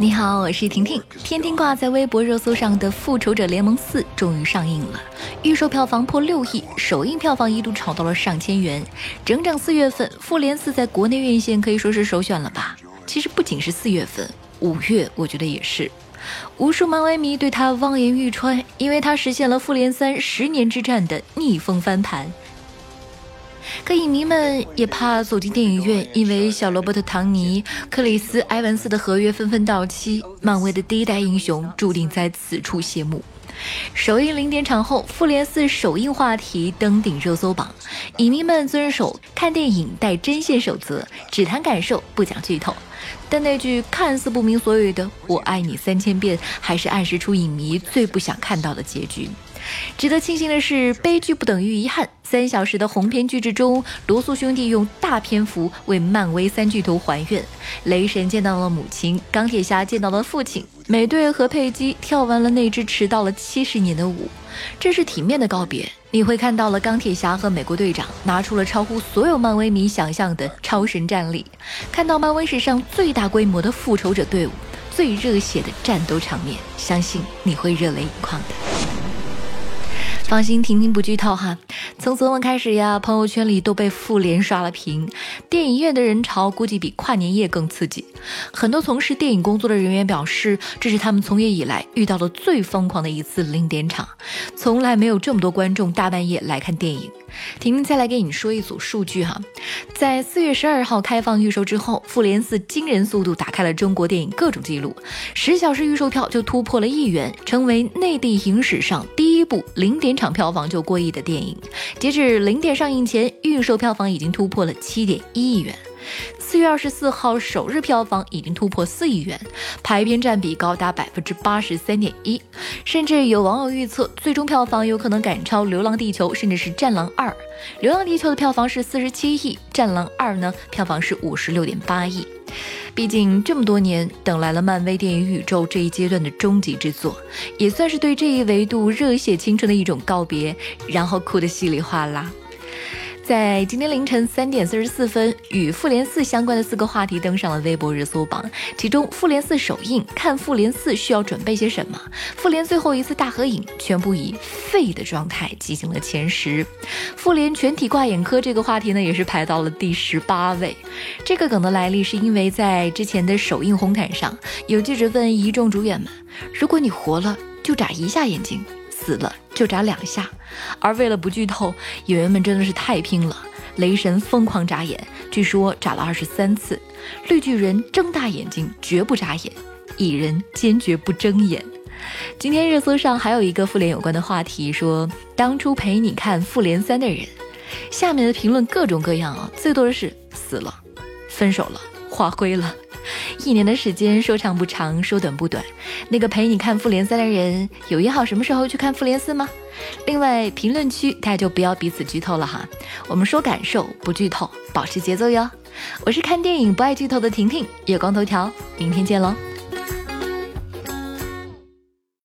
你好，我是婷婷。天天挂在微博热搜上的《复仇者联盟四》终于上映了，预售票房破六亿，首映票房一度炒到了上千元。整整四月份，《复联四》在国内院线可以说是首选了吧？其实不仅是四月份，五月我觉得也是。无数漫威迷对他望眼欲穿，因为他实现了《复联三》十年之战的逆风翻盘。可影迷们也怕走进电影院，因为小罗伯特·唐尼、克里斯·埃文斯的合约纷纷到期，漫威的第一代英雄注定在此处谢幕。首映零点场后，《复联四》首映话题登顶热搜榜，影迷们遵守看电影带针线守则，只谈感受，不讲剧透。但那句看似不明所以的“我爱你三千遍”，还是暗示出影迷最不想看到的结局。值得庆幸的是，悲剧不等于遗憾。三小时的鸿篇巨制中，罗素兄弟用大篇幅为漫威三巨头还愿。雷神见到了母亲，钢铁侠见到了父亲，美队和佩姬跳完了那支迟到了七十年的舞。这是体面的告别。你会看到了钢铁侠和美国队长拿出了超乎所有漫威迷想象的超神战力，看到漫威史上最大规模的复仇者队伍，最热血的战斗场面，相信你会热泪盈眶的。放心，婷婷不剧透哈。从昨晚开始呀，朋友圈里都被复联刷了屏，电影院的人潮估计比跨年夜更刺激。很多从事电影工作的人员表示，这是他们从业以来遇到的最疯狂的一次零点场，从来没有这么多观众大半夜来看电影。婷婷再来给你说一组数据哈，在四月十二号开放预售之后，《复联四》惊人速度打开了中国电影各种记录，十小时预售票就突破了亿元，成为内地影史上第一部零点场票房就过亿的电影。截至零点上映前，预售票房已经突破了七点一亿元。四月二十四号首日票房已经突破四亿元，排片占比高达百分之八十三点一，甚至有网友预测最终票房有可能赶超《流浪地球》，甚至是《战狼二》。《流浪地球》的票房是四十七亿，《战狼二》呢票房是五十六点八亿。毕竟这么多年等来了漫威电影宇宙这一阶段的终极之作，也算是对这一维度热血青春的一种告别，然后哭得稀里哗啦。在今天凌晨三点四十四分，与《复联四》相关的四个话题登上了微博热搜榜。其中，《复联四》首映看《复联四》需要准备些什么？《复联》最后一次大合影全部以废的状态挤进了前十。《复联》全体挂眼科这个话题呢，也是排到了第十八位。这个梗的来历是因为在之前的首映红毯上，有记者问一众主演们：“如果你活了，就眨一下眼睛。”死了就眨两下，而为了不剧透，演员们真的是太拼了。雷神疯狂眨眼，据说眨了二十三次；绿巨人睁大眼睛绝不眨眼，蚁人坚决不睁眼。今天热搜上还有一个复联有关的话题，说当初陪你看复联三的人，下面的评论各种各样啊，最多的是死了、分手了、化灰了。一年的时间说长不长，说短不短。那个陪你看复联三的人，有约好什么时候去看复联四吗？另外，评论区大家就不要彼此剧透了哈。我们说感受，不剧透，保持节奏哟。我是看电影不爱剧透的婷婷，月光头条，明天见喽。